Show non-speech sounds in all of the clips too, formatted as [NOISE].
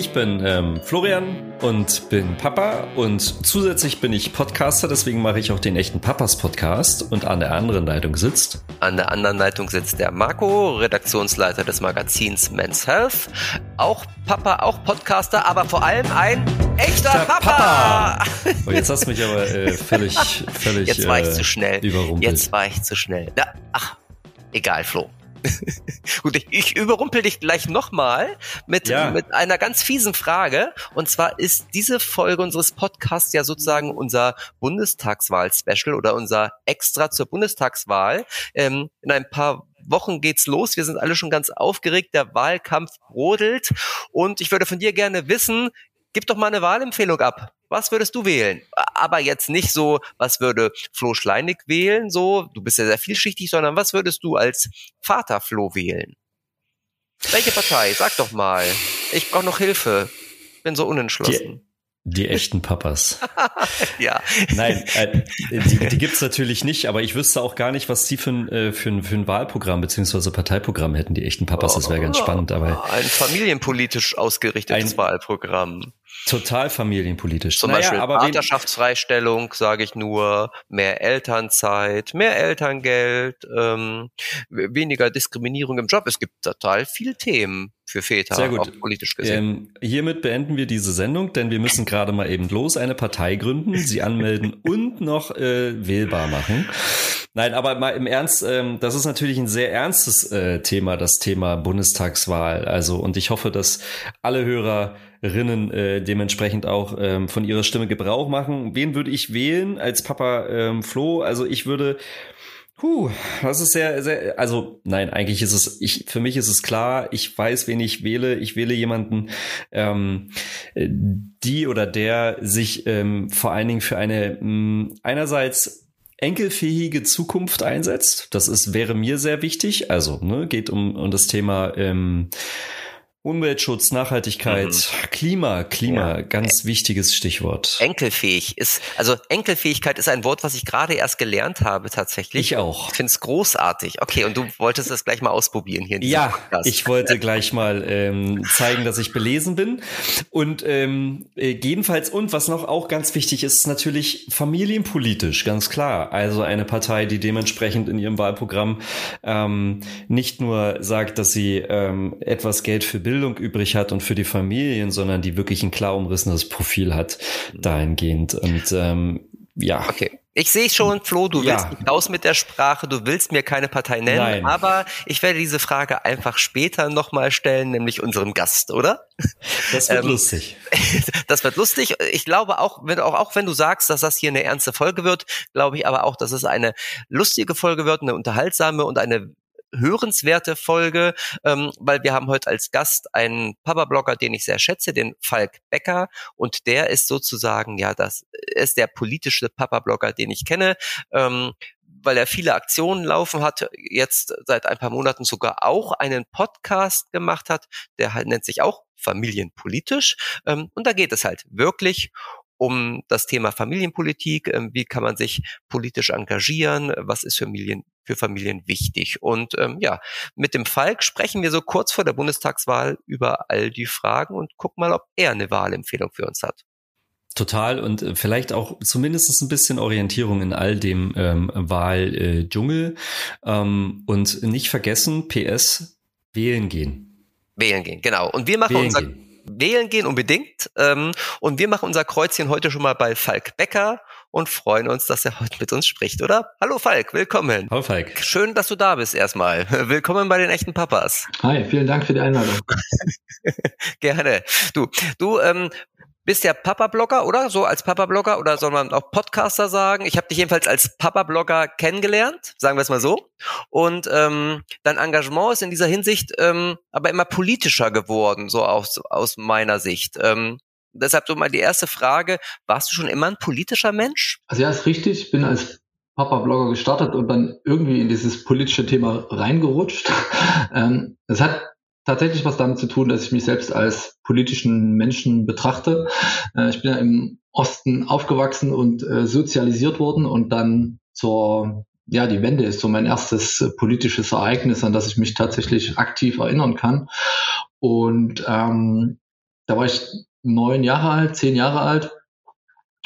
Ich bin ähm, Florian und bin Papa und zusätzlich bin ich Podcaster, deswegen mache ich auch den echten Papas Podcast und an der anderen Leitung sitzt. An der anderen Leitung sitzt der Marco, Redaktionsleiter des Magazins Men's Health. Auch Papa, auch Podcaster, aber vor allem ein echter Papa. Papa. [LAUGHS] Oh, jetzt hast du mich aber äh, völlig, völlig. Jetzt war ich äh, zu schnell. Überrumpelt. Jetzt war ich zu schnell. Ja, ach, egal, Flo. [LAUGHS] Gut, ich, ich überrumpel dich gleich nochmal mit, ja. mit einer ganz fiesen Frage. Und zwar ist diese Folge unseres Podcasts ja sozusagen unser Bundestagswahl-Special oder unser Extra zur Bundestagswahl. Ähm, in ein paar Wochen geht's los. Wir sind alle schon ganz aufgeregt. Der Wahlkampf brodelt. Und ich würde von dir gerne wissen, gib doch mal eine Wahlempfehlung ab. Was würdest du wählen? Aber jetzt nicht so, was würde Flo Schleinig wählen, so, du bist ja sehr vielschichtig, sondern was würdest du als Vater Flo wählen? Welche Partei? Sag doch mal. Ich brauche noch Hilfe. Bin so unentschlossen. Die, die echten Papas. [LAUGHS] ja. Nein, äh, die, die gibt's natürlich nicht, aber ich wüsste auch gar nicht, was die für ein, äh, für ein, für ein Wahlprogramm beziehungsweise Parteiprogramm hätten, die echten Papas. Das wäre ganz spannend. Aber ein familienpolitisch ausgerichtetes ein, Wahlprogramm. Total familienpolitisch. Zum naja, Beispiel aber Vaterschaftsfreistellung, sage ich nur, mehr Elternzeit, mehr Elterngeld, ähm, weniger Diskriminierung im Job. Es gibt total viele Themen für Väter, Sehr gut. auch politisch gesehen. Ähm, hiermit beenden wir diese Sendung, denn wir müssen gerade mal eben los eine Partei gründen, sie anmelden [LAUGHS] und noch äh, wählbar machen. Nein, aber mal im Ernst, ähm, das ist natürlich ein sehr ernstes äh, Thema, das Thema Bundestagswahl. Also und ich hoffe, dass alle Hörer Rinnen äh, dementsprechend auch ähm, von ihrer Stimme Gebrauch machen. Wen würde ich wählen als Papa ähm, Flo? Also ich würde Puh, das ist sehr, sehr, also nein, eigentlich ist es, ich, für mich ist es klar, ich weiß, wen ich wähle. Ich wähle jemanden, ähm, die oder der sich ähm, vor allen Dingen für eine mh, hm, einerseits enkelfähige Zukunft einsetzt. Das ist, wäre mir sehr wichtig. Also, ne, geht um, um das Thema ähm, Umweltschutz, Nachhaltigkeit, mhm. Klima, Klima, ja. ganz wichtiges Stichwort. Enkelfähig ist, also Enkelfähigkeit ist ein Wort, was ich gerade erst gelernt habe tatsächlich. Ich auch. Ich finde es großartig. Okay, und du wolltest es gleich mal ausprobieren hier. In ja, Podcast. ich wollte gleich mal ähm, zeigen, dass ich belesen bin. Und ähm, äh, jedenfalls, und was noch auch ganz wichtig ist, natürlich familienpolitisch, ganz klar. Also eine Partei, die dementsprechend in ihrem Wahlprogramm ähm, nicht nur sagt, dass sie ähm, etwas Geld für Bildung übrig hat und für die Familien, sondern die wirklich ein klar umrissenes Profil hat dahingehend. Und ähm, ja. Okay. Ich sehe schon, Flo, du willst ja. nicht raus mit der Sprache, du willst mir keine Partei nennen, Nein. aber ich werde diese Frage einfach später nochmal stellen, nämlich unserem Gast, oder? Das wird ähm, lustig. [LAUGHS] Das wird lustig. Ich glaube auch, wenn, auch, auch wenn du sagst, dass das hier eine ernste Folge wird, glaube ich aber auch, dass es eine lustige Folge wird, eine unterhaltsame und eine hörenswerte Folge, ähm, weil wir haben heute als Gast einen Papa-Blogger, den ich sehr schätze, den Falk Becker. Und der ist sozusagen, ja, das ist der politische Papa-Blogger, den ich kenne. Ähm, weil er viele Aktionen laufen hat, jetzt seit ein paar Monaten sogar auch einen Podcast gemacht hat, der halt nennt sich auch Familienpolitisch. Ähm, und da geht es halt wirklich um das Thema Familienpolitik, ähm, wie kann man sich politisch engagieren, was ist für Familien, für Familien wichtig. Und ähm, ja, mit dem Falk sprechen wir so kurz vor der Bundestagswahl über all die Fragen und gucken mal, ob er eine Wahlempfehlung für uns hat. Total und äh, vielleicht auch zumindest ein bisschen Orientierung in all dem ähm, Wahldschungel. Ähm, und nicht vergessen, PS, wählen gehen. Wählen gehen, genau. Und wir machen wählen unser, gehen wählen gehen unbedingt. Ähm, und wir machen unser Kreuzchen heute schon mal bei Falk Becker und freuen uns, dass er heute mit uns spricht, oder? Hallo Falk, willkommen. Hallo Falk. Schön, dass du da bist erstmal. [LAUGHS] Willkommen bei den echten Papas. Hi, vielen Dank für die Einladung. [LAUGHS] Gerne. Du, du ähm, bist ja Papa-Blogger, oder? So als Papa-Blogger oder soll man auch Podcaster sagen? Ich habe dich jedenfalls als Papa-Blogger kennengelernt, sagen wir es mal so. Und ähm, dein Engagement ist in dieser Hinsicht ähm, aber immer politischer geworden, so aus, aus meiner Sicht. Ähm, deshalb so mal die erste Frage, warst du schon immer ein politischer Mensch? Also ja, ist richtig. Ich bin als Papa-Blogger gestartet und dann irgendwie in dieses politische Thema reingerutscht. [LAUGHS] ähm, es hat tatsächlich was damit zu tun, dass ich mich selbst als politischen Menschen betrachte. Äh, ich bin ja im Osten aufgewachsen und äh, sozialisiert worden und dann zur, ja, die Wende ist so mein erstes äh, politisches Ereignis, an das ich mich tatsächlich aktiv erinnern kann. Und ähm, da war ich neun Jahre alt, zehn Jahre alt.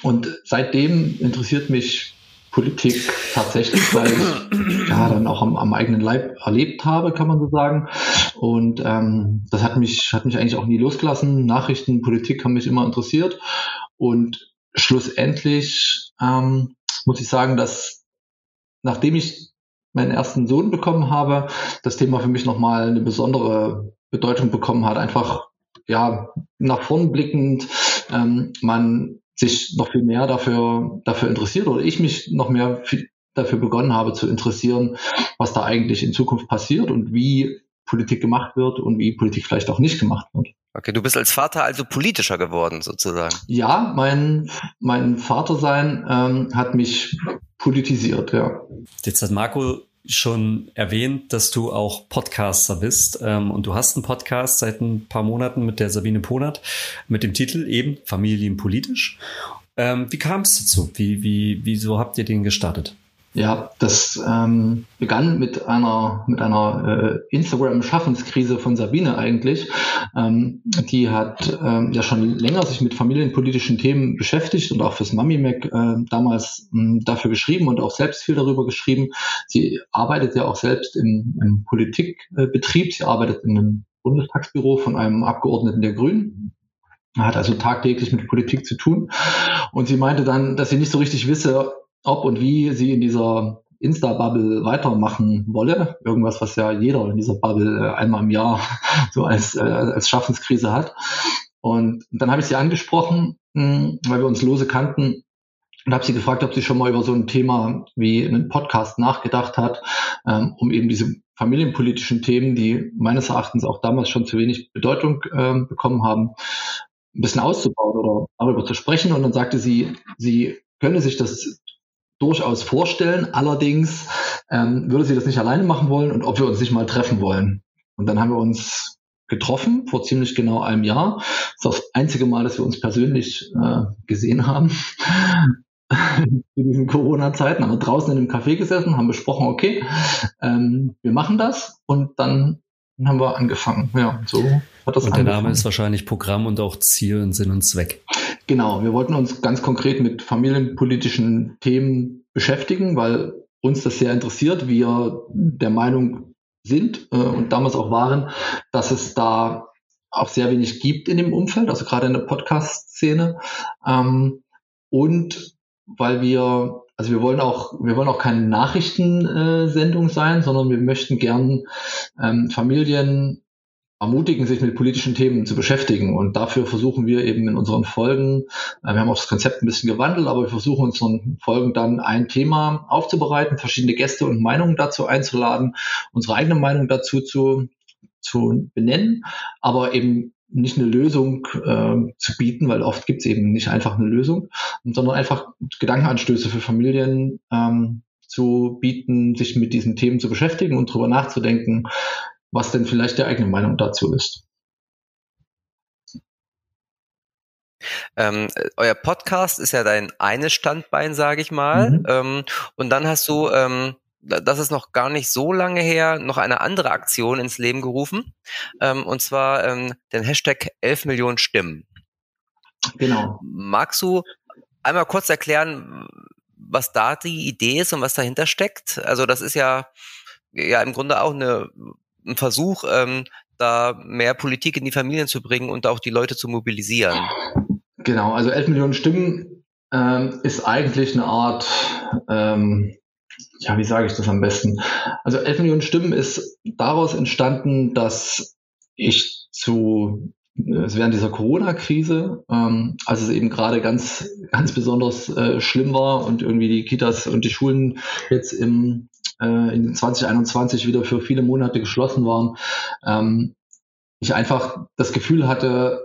Und seitdem interessiert mich Politik tatsächlich, weil ich ja dann auch am, am, eigenen Leib erlebt habe, kann man so sagen. Und ähm, das hat mich, hat mich eigentlich auch nie losgelassen. Nachrichten, Politik haben mich immer interessiert. Und schlussendlich ähm, muss ich sagen, dass nachdem ich meinen ersten Sohn bekommen habe, das Thema für mich nochmal eine besondere Bedeutung bekommen hat. Einfach ja nach vorn blickend, ähm, man sich noch viel mehr dafür, dafür interessiert oder ich mich noch mehr dafür begonnen habe zu interessieren, was da eigentlich in Zukunft passiert und wie Politik gemacht wird und wie Politik vielleicht auch nicht gemacht wird. Okay, du bist als Vater also politischer geworden sozusagen. Ja, mein, mein Vatersein ähm, hat mich politisiert, ja. Jetzt hat Marco schon erwähnt, dass du auch Podcaster bist ähm, und du hast einen Podcast seit ein paar Monaten mit der Sabine Ponert mit dem Titel eben Familienpolitisch. Ähm, wie kam es dazu? Wie, wie, wieso habt ihr den gestartet? Ja, das ähm, begann mit einer mit einer äh, Instagram-Schaffenskrise von Sabine eigentlich. Ähm, die hat ähm, ja schon länger sich mit familienpolitischen Themen beschäftigt und auch fürs Mami Mac äh, damals mh, hm, dafür geschrieben und auch selbst viel darüber geschrieben. Sie arbeitet ja auch selbst im, im Politikbetrieb. Sie arbeitet in einem Bundestagsbüro von einem Abgeordneten der Grünen hat also tagtäglich mit Politik zu tun. Und sie meinte dann, dass sie nicht so richtig wisse, ob und wie sie in dieser Insta-Bubble weitermachen wolle. Irgendwas, was ja jeder in dieser Bubble äh, einmal im Jahr [LAUGHS] so als, äh, als Schaffenskrise hat. Und dann habe ich sie angesprochen, hm, weil wir uns lose kannten und habe sie gefragt, ob sie schon mal über so ein Thema wie einen Podcast nachgedacht hat, ähm, um eben diese familienpolitischen Themen, die meines Erachtens auch damals schon zu wenig Bedeutung äh, bekommen haben, ein bisschen auszubauen oder darüber zu sprechen. Und dann sagte sie, sie könne sich das durchaus vorstellen. Allerdings ähm, würde sie das nicht alleine machen wollen und ob wir uns nicht mal treffen wollen. Und dann haben wir uns getroffen vor ziemlich genau einem Jahr. Das ist das einzige Mal, dass wir uns persönlich äh, gesehen haben. [LAUGHS] in diesen Corona-Zeiten haben wir draußen in einem Café gesessen, haben besprochen, okay, ähm, wir machen das und dann haben wir angefangen. Ja, so hat das Und der Name ist wahrscheinlich Programm und auch Ziel und Sinn und Zweck. Genau, wir wollten uns ganz konkret mit familienpolitischen Themen beschäftigen, weil uns das sehr interessiert. Wir der Meinung sind äh, und damals auch waren, dass es da auch sehr wenig gibt in dem Umfeld, also gerade in der Podcast-Szene. Ähm, und weil wir, also wir wollen auch, wir wollen auch keine Nachrichtensendung sein, sondern wir möchten gern ähm, Familien ermutigen, sich mit politischen Themen zu beschäftigen. Und dafür versuchen wir eben in unseren Folgen, äh, wir haben auch das Konzept ein bisschen gewandelt, aber wir versuchen uns unseren Folgen dann ein Thema aufzubereiten, verschiedene Gäste und Meinungen dazu einzuladen, unsere eigene Meinung dazu zu, zu benennen, aber eben nicht eine Lösung äh, zu bieten, weil oft gibt es eben nicht einfach eine Lösung, sondern einfach Gedankenanstöße für Familien ähm, zu bieten, sich mit diesen Themen zu beschäftigen und darüber nachzudenken, was denn vielleicht die eigene Meinung dazu ist. Ähm, euer Podcast ist ja dein eines Standbein, sage ich mal. Mhm. Ähm, und dann hast du, ähm, das ist noch gar nicht so lange her, noch eine andere Aktion ins Leben gerufen. Ähm, und zwar ähm, den Hashtag 11 Millionen Stimmen. Genau. Magst du einmal kurz erklären, was da die Idee ist und was dahinter steckt? Also das ist ja ja im Grunde auch eine ein Versuch, ähm, da mehr Politik in die Familien zu bringen und auch die Leute zu mobilisieren. Genau, also 11 Millionen Stimmen ähm, ist eigentlich eine Art, ähm, ja, wie sage ich das am besten? Also 11 Millionen Stimmen ist daraus entstanden, dass ich zu es während dieser Corona-Krise, ähm, als es eben gerade ganz, ganz besonders äh, schlimm war und irgendwie die Kitas und die Schulen jetzt im äh, in 2021 wieder für viele Monate geschlossen waren, ähm, ich einfach das Gefühl hatte,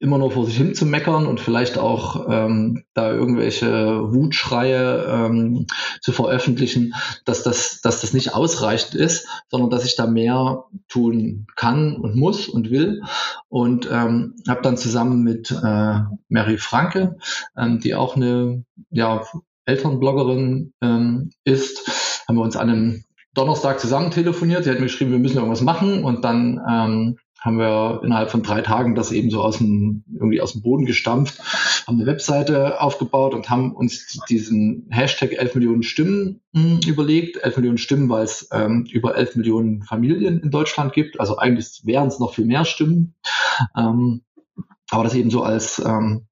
immer nur vor sich hin zu meckern und vielleicht auch ähm, da irgendwelche Wutschreie ähm, zu veröffentlichen, dass das, dass das nicht ausreichend ist, sondern dass ich da mehr tun kann und muss und will. Und ähm, habe dann zusammen mit äh, Mary Franke, ähm, die auch eine ja, Elternbloggerin ähm, ist, haben wir uns an einem Donnerstag zusammen telefoniert. Sie hat mir geschrieben, wir müssen irgendwas machen und dann ähm, haben wir innerhalb von drei Tagen das eben so aus dem, irgendwie aus dem Boden gestampft, haben eine Webseite aufgebaut und haben uns diesen Hashtag 11 Millionen Stimmen hm, überlegt. 11 Millionen Stimmen, weil es ähm, über 11 Millionen Familien in Deutschland gibt. Also eigentlich wären es noch viel mehr Stimmen. Ähm, aber das eben so als, ähm,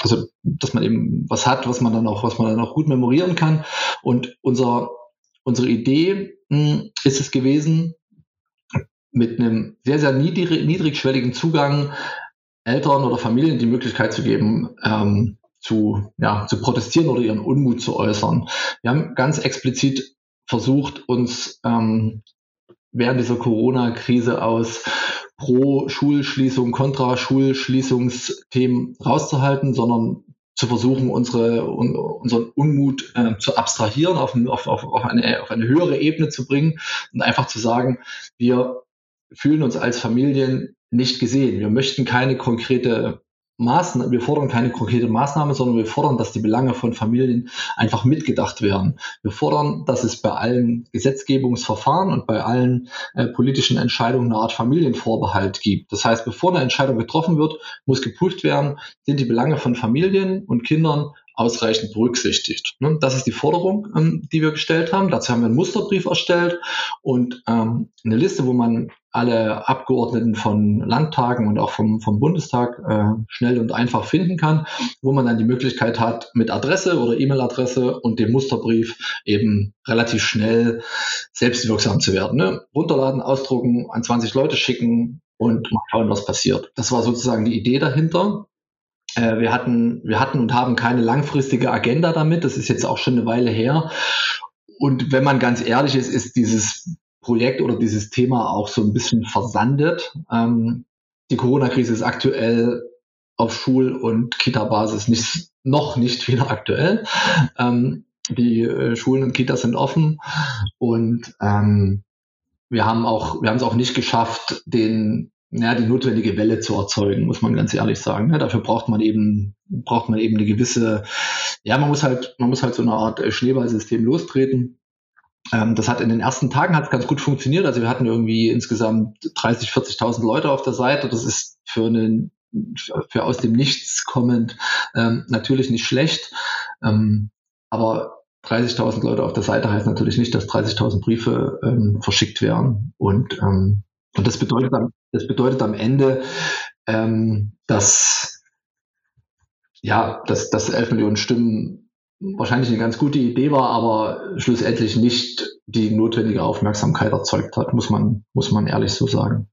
also dass man eben was hat, was man dann auch, was man dann auch gut memorieren kann. Und unser, unsere Idee mh, hm, ist es gewesen, mit einem sehr, sehr niedrig, niedrigschwelligen Zugang Eltern oder Familien die Möglichkeit zu geben, ähm, zu, ja, zu protestieren oder ihren Unmut zu äußern. Wir haben ganz explizit versucht, uns ähm, während dieser Corona-Krise aus Pro-Schulschließung, Kontra-Schulschließungsthemen rauszuhalten, sondern zu versuchen, unsere, un, unseren Unmut äh, zu abstrahieren, auf, auf, auf, auf, eine, auf eine höhere Ebene zu bringen und einfach zu sagen, wir fühlen uns als Familien nicht gesehen. Wir möchten keine konkrete Maßnahme, wir fordern keine konkrete Maßnahme, sondern wir fordern, dass die Belange von Familien einfach mitgedacht werden. Wir fordern, dass es bei allen Gesetzgebungsverfahren und bei allen äh, politischen Entscheidungen eine Art Familienvorbehalt gibt. Das heißt, bevor eine Entscheidung getroffen wird, muss geprüft werden, sind die Belange von Familien und Kindern ausreichend berücksichtigt. Ne? Das ist die Forderung, ähm, die wir gestellt haben. Dazu haben wir einen Musterbrief erstellt und ähm, eine Liste, wo man alle Abgeordneten von Landtagen und auch vom, vom Bundestag äh, schnell und einfach finden kann, wo man dann die Möglichkeit hat, mit Adresse oder E-Mail-Adresse und dem Musterbrief eben relativ schnell selbstwirksam zu werden. Ne? Runterladen, ausdrucken, an 20 Leute schicken und mal schauen, was passiert. Das war sozusagen die Idee dahinter. Äh, wir hatten, wir hatten und haben keine langfristige Agenda damit. Das ist jetzt auch schon eine Weile her. Und wenn man ganz ehrlich ist, ist dieses Projekt oder dieses Thema auch so ein bisschen versandet. Ähm, die Corona-Krise ist aktuell auf Schul- und Kita-Basis nicht, noch nicht wieder aktuell. Ähm, die äh, Schulen und Kitas sind offen und ähm, wir haben auch, wir haben es auch nicht geschafft, den ja, die notwendige Welle zu erzeugen, muss man ganz ehrlich sagen. Ja, dafür braucht man eben, braucht man eben eine gewisse, ja, man muss halt, man muss halt so eine Art äh, Schneeballsystem lostreten. Ähm, das hat in den ersten Tagen hat ganz gut funktioniert. Also wir hatten irgendwie insgesamt 30, 40.000 Leute auf der Seite. Das ist für einen, für aus dem Nichts kommend ähm, natürlich nicht schlecht. Ähm, aber 30.000 Leute auf der Seite heißt natürlich nicht, dass 30.000 Briefe ähm, verschickt werden. Und ähm, und das bedeutet, das bedeutet am Ende, ähm, dass, ja, dass, dass 11 Millionen Stimmen wahrscheinlich eine ganz gute Idee war, aber schlussendlich nicht die notwendige Aufmerksamkeit erzeugt hat, muss man, muss man ehrlich so sagen.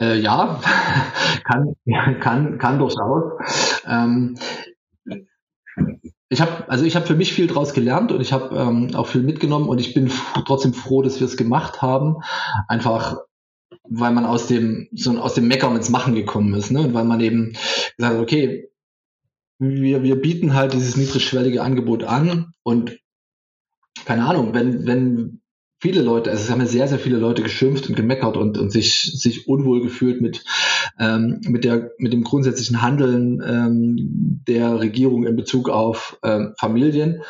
Äh, ja, [LAUGHS] kann, kann, kann durchaus. Ähm, ich habe also ich habe für mich viel daraus gelernt und ich habe ähm, auch viel mitgenommen und ich bin trotzdem froh, dass wir es gemacht haben, einfach weil man aus dem so aus dem Meckern ins Machen gekommen ist, ne? Und weil man eben gesagt hat, okay, wir wir bieten halt dieses niedrigschwellige Angebot an und keine Ahnung, wenn wenn viele Leute, also es haben ja sehr, sehr viele Leute geschimpft und gemeckert und, und sich, sich unwohl gefühlt mit, ähm, mit, der, mit dem grundsätzlichen Handeln ähm, der Regierung in Bezug auf ähm, Familien.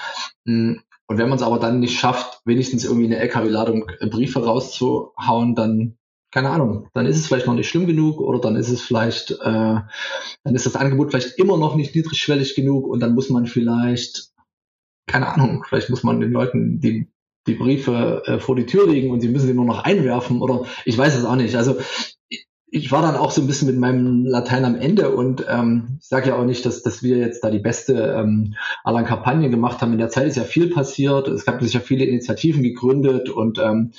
Mm, und wenn man es aber dann nicht schafft, wenigstens irgendwie eine LKW-Ladung Briefe rauszuhauen, dann keine Ahnung, dann ist es vielleicht noch nicht schlimm genug oder dann ist es vielleicht, äh, dann ist das Angebot vielleicht immer noch nicht niedrigschwellig genug und dann muss man vielleicht, keine Ahnung, vielleicht muss man den Leuten die die Briefe äh, vor die Tür legen und sie müssen sie nur noch einwerfen oder ich weiß es auch nicht. Also ich war dann auch so ein bisschen mit meinem Latein am Ende und ähm, ich sage ja auch nicht, dass, dass wir jetzt da die beste ähm, aller Kampagne gemacht haben. In der Zeit ist ja viel passiert, es gab sich ja viele Initiativen gegründet und ähm,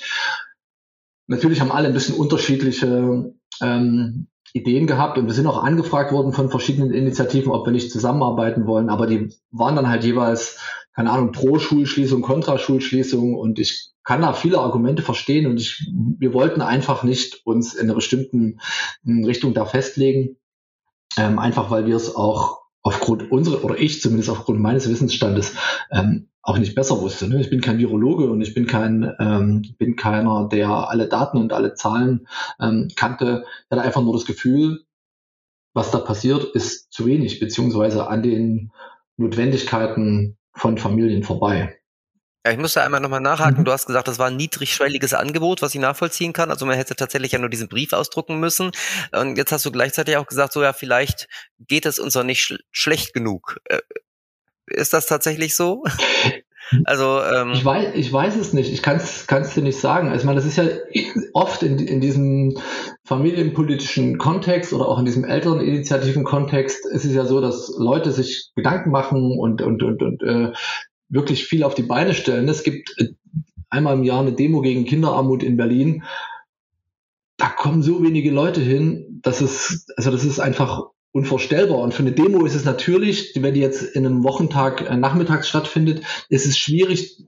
natürlich haben alle ein bisschen unterschiedliche ähm, Ideen gehabt und wir sind auch angefragt worden von verschiedenen Initiativen, ob wir nicht zusammenarbeiten wollen, aber die waren dann halt jeweils keine Ahnung, pro Schulschließung, kontra Schulschließung und ich kann da viele Argumente verstehen und ich, wir wollten einfach nicht uns in einer bestimmten Richtung da festlegen, ähm, einfach weil wir es auch aufgrund unserer, oder ich zumindest aufgrund meines Wissensstandes, ähm, auch nicht besser wusste. Ne? Ich bin kein Virologe und ich bin kein, ähm, bin keiner, der alle Daten und alle Zahlen ähm, kannte. Ich hatte einfach nur das Gefühl, was da passiert, ist zu wenig, beziehungsweise an den Notwendigkeiten von Familien vorbei. Ja, ich muss da einmal nochmal nachhaken. Mhm. Du hast gesagt, das war ein niedrigschwelliges Angebot, was ich nachvollziehen kann. Also man hätte tatsächlich ja nur diesen Brief ausdrucken müssen. Und jetzt hast du gleichzeitig auch gesagt, so ja, vielleicht geht es uns noch nicht sch schlecht genug. Ist das tatsächlich so? [LAUGHS] Also ähm, ich weiß, ich weiß es nicht. Ich kann es dir nicht sagen. Also ich meine, das ist ja oft in, in diesem familienpolitischen Kontext oder auch in diesem älteren initiativen Kontext ist es ja so, dass Leute sich Gedanken machen und und und und äh, wirklich viel auf die Beine stellen. Es gibt äh, einmal im Jahr eine Demo gegen Kinderarmut in Berlin. Da kommen so wenige Leute hin, dass es, also das ist einfach unvorstellbar. Und für eine Demo ist es natürlich, wenn die jetzt in einem Wochentag äh, nachmittags stattfindet, ist es schwierig,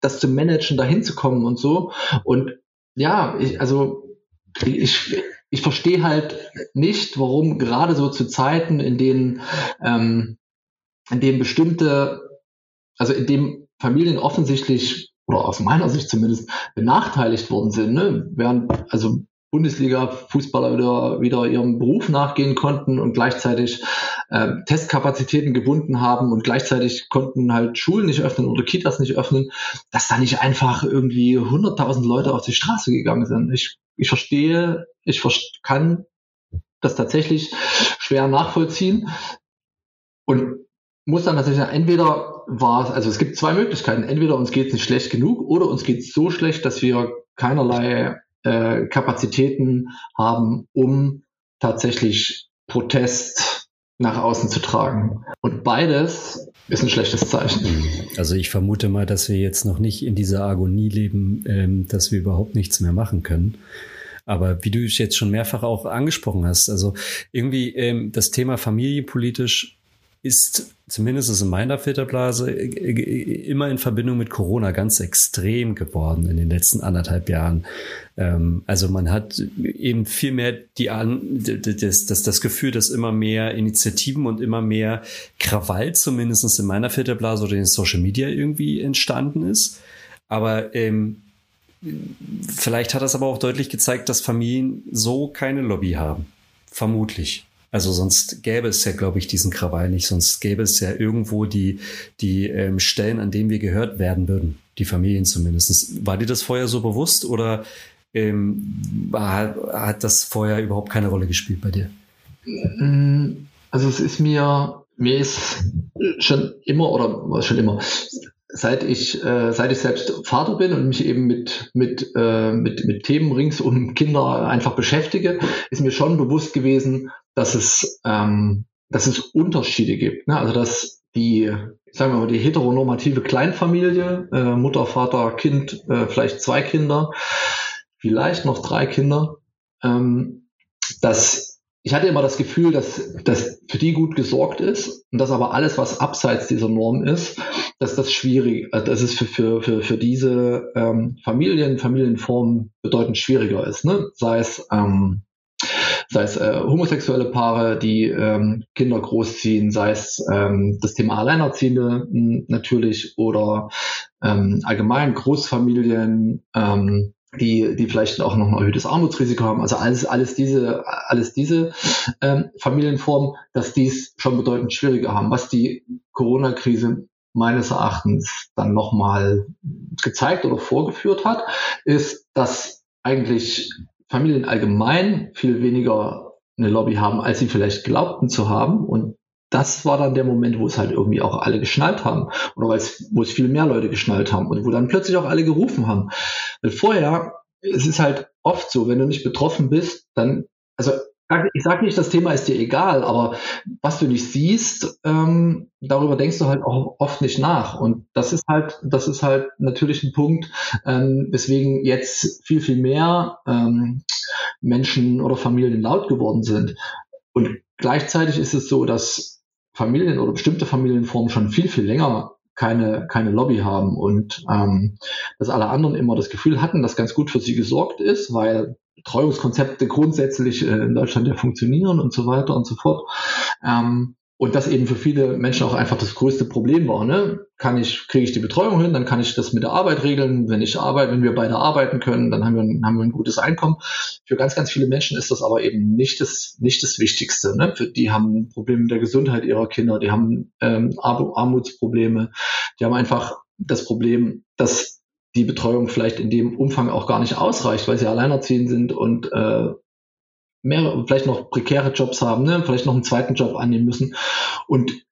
das zu managen, dahin zu kommen und so. Und ja, ich, also ich, ich verstehe halt nicht, warum gerade so zu Zeiten, in denen, ähm, in denen bestimmte also in dem Familien offensichtlich oder aus meiner Sicht zumindest benachteiligt worden sind, ne? während also Bundesliga-Fußballer wieder, wieder ihrem Beruf nachgehen konnten und gleichzeitig äh, Testkapazitäten gebunden haben und gleichzeitig konnten halt Schulen nicht öffnen oder Kitas nicht öffnen, dass da nicht einfach irgendwie 100.000 Leute auf die Straße gegangen sind. Ich, ich verstehe, ich kann das tatsächlich schwer nachvollziehen. Und muss dann tatsächlich entweder war es, also es gibt zwei Möglichkeiten. Entweder uns geht es nicht schlecht genug oder uns geht es so schlecht, dass wir keinerlei äh, Kapazitäten haben, um tatsächlich Protest nach außen zu tragen. Und beides ist ein schlechtes Zeichen. Also ich vermute mal, dass wir jetzt noch nicht in dieser Agonie leben, ähm, dass wir überhaupt nichts mehr machen können. Aber wie du es jetzt schon mehrfach auch angesprochen hast, also irgendwie ähm, das Thema familienpolitisch ist zumindest in meiner Filterblase immer in Verbindung mit Corona ganz extrem geworden in den letzten anderthalb Jahren. Ähm, also man hat eben viel mehr die das, das, das Gefühl, dass immer mehr Initiativen und immer mehr Krawall zumindest in meiner Filterblase oder in Social Media irgendwie entstanden ist. Aber ähm, vielleicht hat das aber auch deutlich gezeigt, dass Familien so keine Lobby haben. Vermutlich. Also sonst gäbe es ja, glaube ich, diesen Krawall nicht. Sonst gäbe es ja irgendwo die, die ähm, Stellen, an denen wir gehört werden würden. Die Familien zumindest. War dir das vorher so bewusst oder ähm, war, hat das vorher überhaupt keine Rolle gespielt bei dir? Mm, also es ist mir, mir ist schon immer oder schon immer, seit ich, äh, seit ich selbst Vater bin und mich eben mit, mit, äh, mit, mit Themen rings um Kinder einfach beschäftige, ist mir schon bewusst gewesen, dass es, ähm, dass es Unterschiede gibt. Ne? Also dass die, sagen wir mal, die heteronormative Kleinfamilie, äh, Mutter, Vater, Kind, äh, vielleicht zwei Kinder, vielleicht noch drei Kinder, ähm, dass ich hatte immer das Gefühl, dass, dass für die gut gesorgt ist und dass aber alles, was abseits dieser Norm ist, dass das schwierig, äh, dass es für, für, für, für diese ähm, Familien, Familienformen bedeutend schwieriger ist. Ne? Sei es ähm, sei es äh, homosexuelle Paare, die ähm, Kinder großziehen, sei es ähm, das Thema Alleinerziehende mh, natürlich oder ähm, allgemein Großfamilien, ähm, die, die vielleicht auch noch ein erhöhtes Armutsrisiko haben. Also alles, alles diese, alles diese ähm, Familienformen, dass dies schon bedeutend schwieriger haben. Was die Corona-Krise meines Erachtens dann nochmal gezeigt oder vorgeführt hat, ist, dass eigentlich Familien allgemein viel weniger eine Lobby haben, als sie vielleicht glaubten zu haben. Und das war dann der Moment, wo es halt irgendwie auch alle geschnallt haben. Oder weil es, wo es viel mehr Leute geschnallt haben und wo dann plötzlich auch alle gerufen haben. Weil vorher, es ist halt oft so, wenn du nicht betroffen bist, dann, also ich sage nicht, das Thema ist dir egal, aber was du nicht siehst, ähm, darüber denkst du halt auch oft nicht nach. Und das ist halt, das ist halt natürlich ein Punkt, ähm, weswegen jetzt viel, viel mehr ähm, Menschen oder Familien laut geworden sind. Und gleichzeitig ist es so, dass Familien oder bestimmte Familienformen schon viel, viel länger keine, keine Lobby haben und ähm, dass alle anderen immer das Gefühl hatten, dass ganz gut für sie gesorgt ist, weil Betreuungskonzepte grundsätzlich äh, in Deutschland ja funktionieren und so weiter und so fort. Ähm, und das eben für viele Menschen auch einfach das größte Problem war. Ne? Kann ich, kriege ich die Betreuung hin, dann kann ich das mit der Arbeit regeln. Wenn ich arbeite, wenn wir beide arbeiten können, dann haben wir, haben wir ein gutes Einkommen. Für ganz, ganz viele Menschen ist das aber eben nicht das, nicht das Wichtigste. Ne? Für die haben Probleme mit der Gesundheit ihrer Kinder, die haben ähm, Armutsprobleme, die haben einfach das Problem, dass die Betreuung vielleicht in dem Umfang auch gar nicht ausreicht, weil sie alleinerziehend sind und äh, mehr, vielleicht noch prekäre Jobs haben, ne? vielleicht noch einen zweiten Job annehmen müssen. Und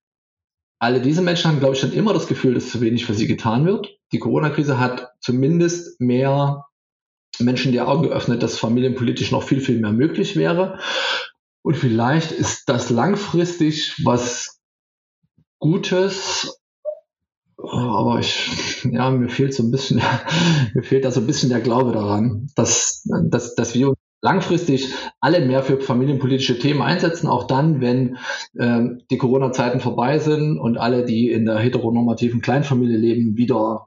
alle diese Menschen haben, glaube ich, dann immer das Gefühl, dass zu wenig für sie getan wird. Die Corona-Krise hat zumindest mehr Menschen die Augen geöffnet, dass familienpolitisch noch viel, viel mehr möglich wäre. Und vielleicht ist das langfristig was Gutes, aber ich, ja, mir fehlt so ein bisschen, [LAUGHS] mir fehlt da so ein bisschen der Glaube daran, dass, dass, dass wir langfristig alle mehr für familienpolitische Themen einsetzen, auch dann, wenn ähm, die Corona-Zeiten vorbei sind und alle, die in der heteronormativen Kleinfamilie leben, wieder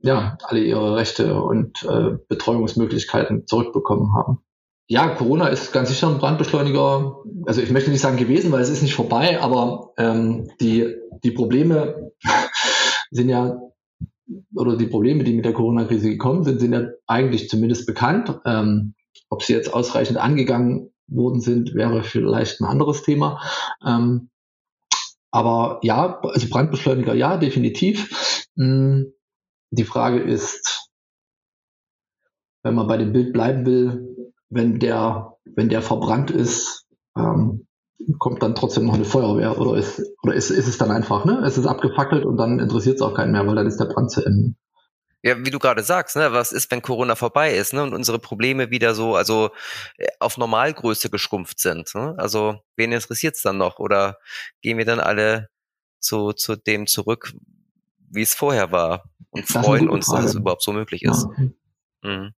ja, alle ihre Rechte und äh, Betreuungsmöglichkeiten zurückbekommen haben. Ja, Corona ist ganz sicher ein Brandbeschleuniger. Also ich möchte nicht sagen gewesen, weil es ist nicht vorbei, aber ähm, die, die Probleme sind ja, oder die Probleme, die mit der Corona-Krise gekommen sind, sind ja eigentlich zumindest bekannt. Ähm, ob sie jetzt ausreichend angegangen worden sind, wäre vielleicht ein anderes Thema. Ähm, aber ja, also Brandbeschleuniger, ja, definitiv. Hm, die Frage ist, wenn man bei dem Bild bleiben will, wenn der, wenn der verbrannt ist, ähm, kommt dann trotzdem noch eine Feuerwehr oder ist, oder ist, ist es dann einfach, ne? Es ist abgefackelt und dann interessiert es auch keinen mehr, weil dann ist der Brand zu Ende. Ja, wie du gerade sagst, ne, was ist, wenn Corona vorbei ist, ne, und unsere Probleme wieder so, also äh, auf Normalgröße geschrumpft sind. Ne? Also wen interessiert's dann noch? Oder gehen wir dann alle zu, zu dem zurück, wie es vorher war und freuen uns, dass es überhaupt so möglich ist. Ja. Mhm.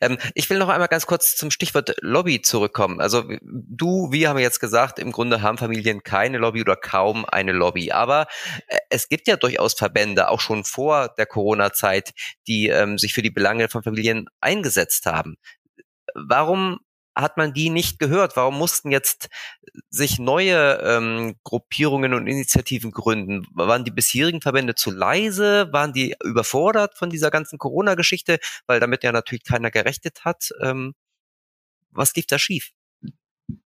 Ähm, ich will noch einmal ganz kurz zum Stichwort Lobby zurückkommen. Also du, wir haben jetzt gesagt, im Grunde haben Familien keine Lobby oder kaum eine Lobby. Aber äh, es gibt ja durchaus Verbände, auch schon vor der Corona-Zeit, die ähm, sich für die Belange von Familien eingesetzt haben. Warum hat man die nicht gehört? Warum mussten jetzt sich neue ähm, Gruppierungen und Initiativen gründen? Waren die bisherigen Verbände zu leise? Waren die überfordert von dieser ganzen Corona-Geschichte? Weil damit ja natürlich keiner gerechnet hat. Ähm, was lief da schief?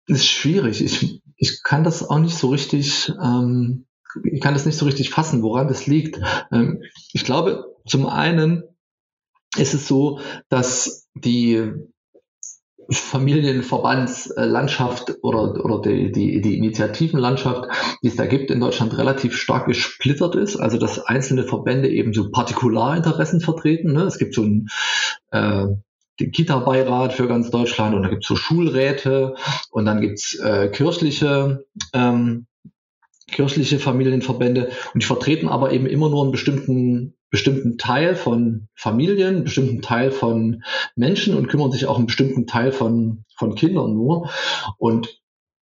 ist schwierig. Ich, ich kann das auch nicht so richtig, ähm, ich kann das nicht so richtig fassen, woran das liegt. Ähm, ich glaube, zum einen ist es so, dass die Familienverbandslandschaft oder, oder die, die, die Initiativenlandschaft, die es da gibt in Deutschland, relativ stark gesplittert ist. Also dass einzelne Verbände eben so Partikularinteressen vertreten. Ne? Es gibt so ein äh, Kita-Beirat für ganz Deutschland und da gibt es so Schulräte und dann gibt es äh, kirchliche ähm, kirchliche Familienverbände und die vertreten aber eben immer nur einen bestimmten bestimmten Teil von Familien, bestimmten Teil von Menschen und kümmern sich auch einen bestimmten Teil von, von Kindern nur. Und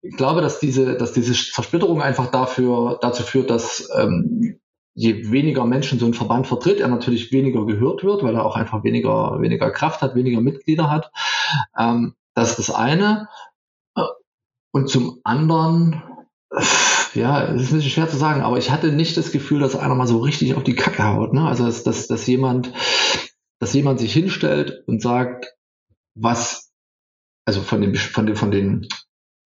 ich glaube, dass diese, dass diese Zersplitterung einfach dafür, dazu führt, dass ähm, je weniger Menschen so ein Verband vertritt, er natürlich weniger gehört wird, weil er auch einfach weniger, weniger Kraft hat, weniger Mitglieder hat. Ähm, das ist das eine. Und zum anderen, ja, es ist ein bisschen schwer zu sagen, aber ich hatte nicht das Gefühl, dass einer mal so richtig auf die Kacke haut. Ne? Also, dass, dass, dass, jemand, dass jemand sich hinstellt und sagt, was, also von den, von den, von den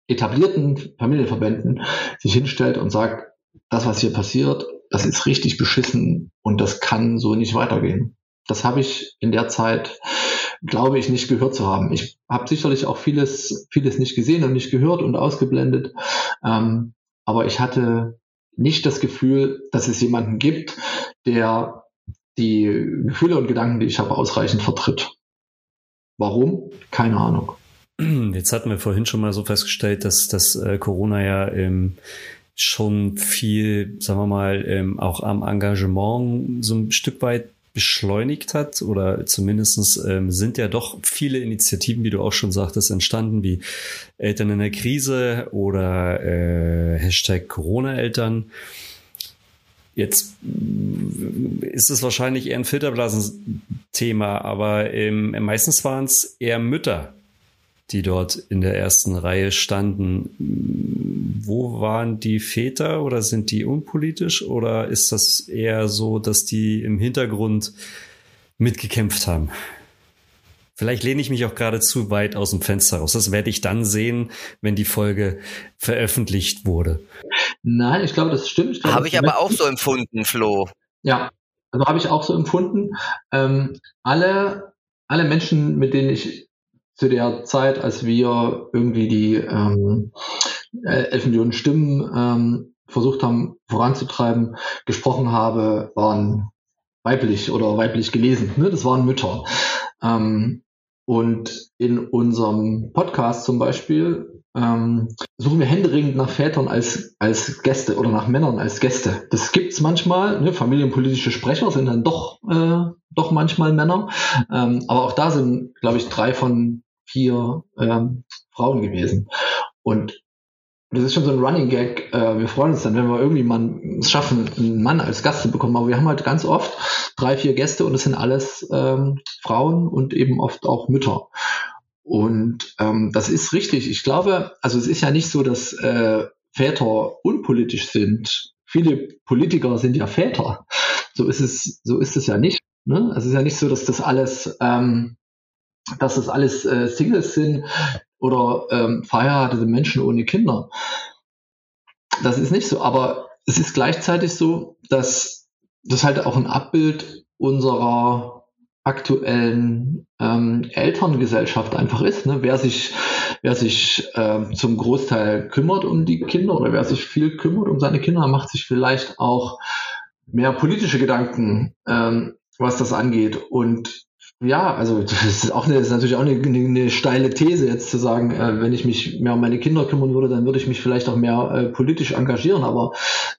etablierten Familienverbänden sich hinstellt und sagt, das, was hier passiert, das ist richtig beschissen und das kann so nicht weitergehen. Das habe ich in der Zeit, glaube ich, nicht gehört zu haben. Ich habe sicherlich auch vieles, vieles nicht gesehen und nicht gehört und ausgeblendet. Ähm, aber ich hatte nicht das Gefühl, dass es jemanden gibt, der die Gefühle und Gedanken, die ich habe, ausreichend vertritt. Warum? Keine Ahnung. Jetzt hatten wir vorhin schon mal so festgestellt, dass, dass äh, Corona ja ähm, schon viel, sagen wir mal, ähm, auch am Engagement so ein Stück weit beschleunigt hat oder zumindestens ähm, sind ja doch viele Initiativen, wie du auch schon sagtest, entstanden, wie Eltern in der Krise oder äh, Hashtag Corona-Eltern. Jetzt mm, ist es wahrscheinlich eher ein Filterblasen-Thema, aber ähm, meistens waren es eher Mütter, die dort in der ersten Reihe standen. Wo waren die Väter oder sind die unpolitisch oder ist das eher so, dass die im Hintergrund mitgekämpft haben? Vielleicht lehne ich mich auch gerade zu weit aus dem Fenster raus. Das werde ich dann sehen, wenn die Folge veröffentlicht wurde. Nein, ich glaube, das stimmt. Habe ich aber auch so empfunden, Flo. Ja, also habe ich auch so empfunden. Ähm, alle, alle Menschen, mit denen ich zu der Zeit, als wir irgendwie die ähm, 11 Millionen Stimmen ähm, versucht haben voranzutreiben, gesprochen habe, waren weiblich oder weiblich gelesen. Ne? Das waren Mütter. Ähm, und in unserem Podcast zum Beispiel ähm, suchen wir händeringend nach Vätern als, als Gäste oder nach Männern als Gäste. Das gibt's manchmal. Ne? Familienpolitische Sprecher sind dann doch, äh, doch manchmal Männer. Ähm, aber auch da sind, glaube ich, drei von vier ähm, Frauen gewesen. Und das ist schon so ein Running Gag. Äh, wir freuen uns dann, wenn wir irgendwie mal es schaffen, einen Mann als Gast zu bekommen. Aber wir haben halt ganz oft drei, vier Gäste und es sind alles ähm, Frauen und eben oft auch Mütter. Und ähm, das ist richtig. Ich glaube, also es ist ja nicht so, dass äh, Väter unpolitisch sind. Viele Politiker sind ja Väter. So ist es, so ist es ja nicht. Ne? Also es ist ja nicht so, dass das alles, ähm, dass das alles äh, Singles sind, oder ähm, verheiratete Menschen ohne Kinder. Das ist nicht so, aber es ist gleichzeitig so, dass das halt auch ein Abbild unserer aktuellen ähm, Elterngesellschaft einfach ist. Ne? Wer sich, wer sich äh, zum Großteil kümmert um die Kinder oder wer sich viel kümmert um seine Kinder, macht sich vielleicht auch mehr politische Gedanken, ähm, was das angeht. Und ja, also das ist auch eine, das ist natürlich auch eine, eine, steile These jetzt zu sagen, äh, wenn ich mich mehr um meine Kinder kümmern würde, dann würde ich mich vielleicht auch mehr äh, politisch engagieren. Aber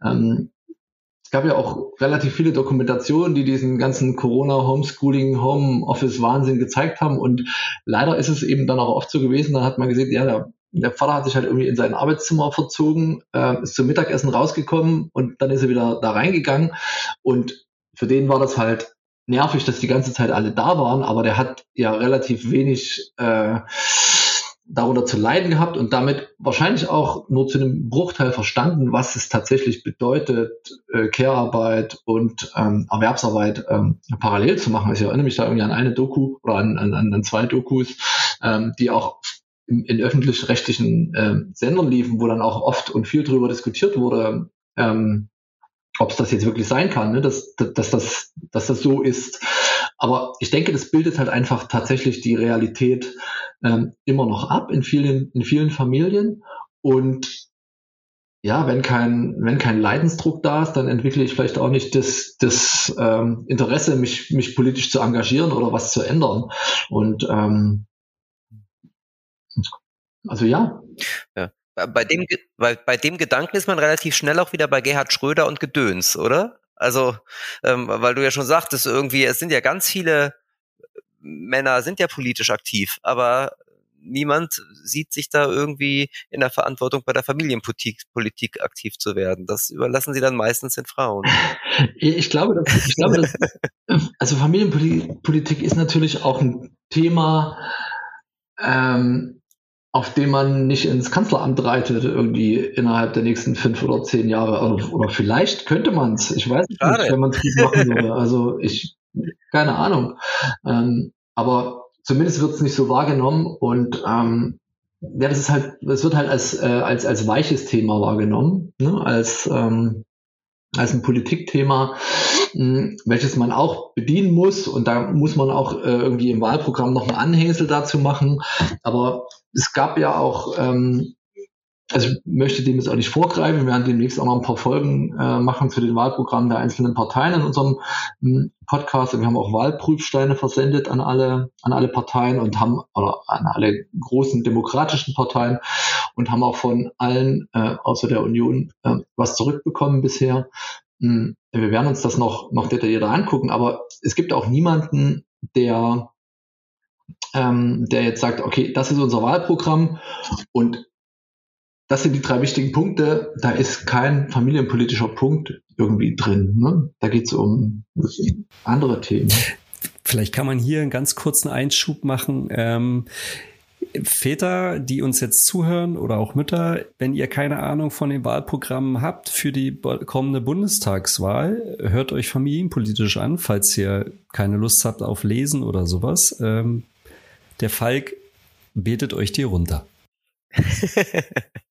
ähm, gab ja auch relativ viele Dokumentationen, die diesen ganzen Corona, Homeschooling, Homeoffice Wahnsinn gezeigt haben. Und leider ist es eben dann auch oft so gewesen, da hat man gesehen, ja, der, der Vater hat sich halt irgendwie in sein Arbeitszimmer verzogen, äh, ist zum Mittagessen rausgekommen und dann ist er wieder da reingegangen. Und für den war das halt nervig, dass die ganze Zeit alle da waren, aber der hat ja relativ wenig äh, darunter zu leiden gehabt und damit wahrscheinlich auch nur zu einem Bruchteil verstanden, was es tatsächlich bedeutet, äh, Care-Arbeit und ähm, Erwerbsarbeit ähm, parallel zu machen. Ich erinnere mich da irgendwie an eine Doku oder an, an, an zwei Dokus, ähm, die auch in, in öffentlich-rechtlichen ähm, Sendern liefen, wo dann auch oft und viel darüber diskutiert wurde, ähm, ob es das jetzt wirklich sein kann, ne? dass, dass, dass, das, dass das so ist. Aber ich denke, das bildet halt einfach tatsächlich die Realität ähm, immer noch ab in vielen, in vielen Familien. Und ja, wenn kein, wenn kein Leidensdruck da ist, dann entwickle ich vielleicht auch nicht das, das ähm, Interesse, mich, mich politisch zu engagieren oder was zu ändern. Und ähm, also ja. Bei dem, bei, bei dem Gedanken ist man relativ schnell auch wieder bei Gerhard Schröder und Gedöns, oder? Also, ähm, weil du ja schon sagtest, irgendwie, es sind ja ganz viele Männer sind ja politisch aktiv, aber niemand sieht sich da irgendwie in der Verantwortung bei der Familienpolitik Politik aktiv zu werden. Das überlassen sie dann meistens den Frauen. [LAUGHS] Ich glaube, dass, ich glaube, dass, [LAUGHS] also Familienpolitik ist natürlich auch ein Thema, ähm, auf dem man nicht ins Kanzleramt reitet, irgendwie innerhalb der nächsten fünf oder zehn Jahre. Oder, oder vielleicht könnte man es. Ich weiß nicht, Schade. wenn man es gut machen würde. [LAUGHS] Also ich, keine Ahnung. Ähm, aber zumindest wird es nicht so wahrgenommen und ähm, ja, das ist halt, das wird halt als, äh, als, als weiches Thema wahrgenommen, ne? als, ähm, als ein Politikthema, mh, welches man auch bedienen muss. Und da muss man auch äh, irgendwie im Wahlprogramm noch ein Anhängsel dazu machen. Aber es gab ja auch, ähm, also ich möchte dem jetzt auch nicht vorgreifen, wir werden demnächst auch noch ein paar Folgen äh, machen zu den Wahlprogrammen der einzelnen Parteien in unserem ähm, Podcast. Und wir haben auch Wahlprüfsteine versendet an alle, an alle Parteien und haben, oder an alle großen demokratischen Parteien und haben auch von allen äh, außer der Union äh, was zurückbekommen bisher. Ähm, wir werden uns das noch, noch detaillierter angucken, aber es gibt auch niemanden, der ähm, der jetzt sagt, okay, das ist unser Wahlprogramm und das sind die drei wichtigen Punkte. Da ist kein familienpolitischer Punkt irgendwie drin. Ne? Da geht es um andere Themen. Vielleicht kann man hier einen ganz kurzen Einschub machen. Ähm, Väter, die uns jetzt zuhören oder auch Mütter, wenn ihr keine Ahnung von den Wahlprogrammen habt für die kommende Bundestagswahl, hört euch familienpolitisch an, falls ihr keine Lust habt auf Lesen oder sowas. Ähm, der Falk betet euch die runter. [LAUGHS]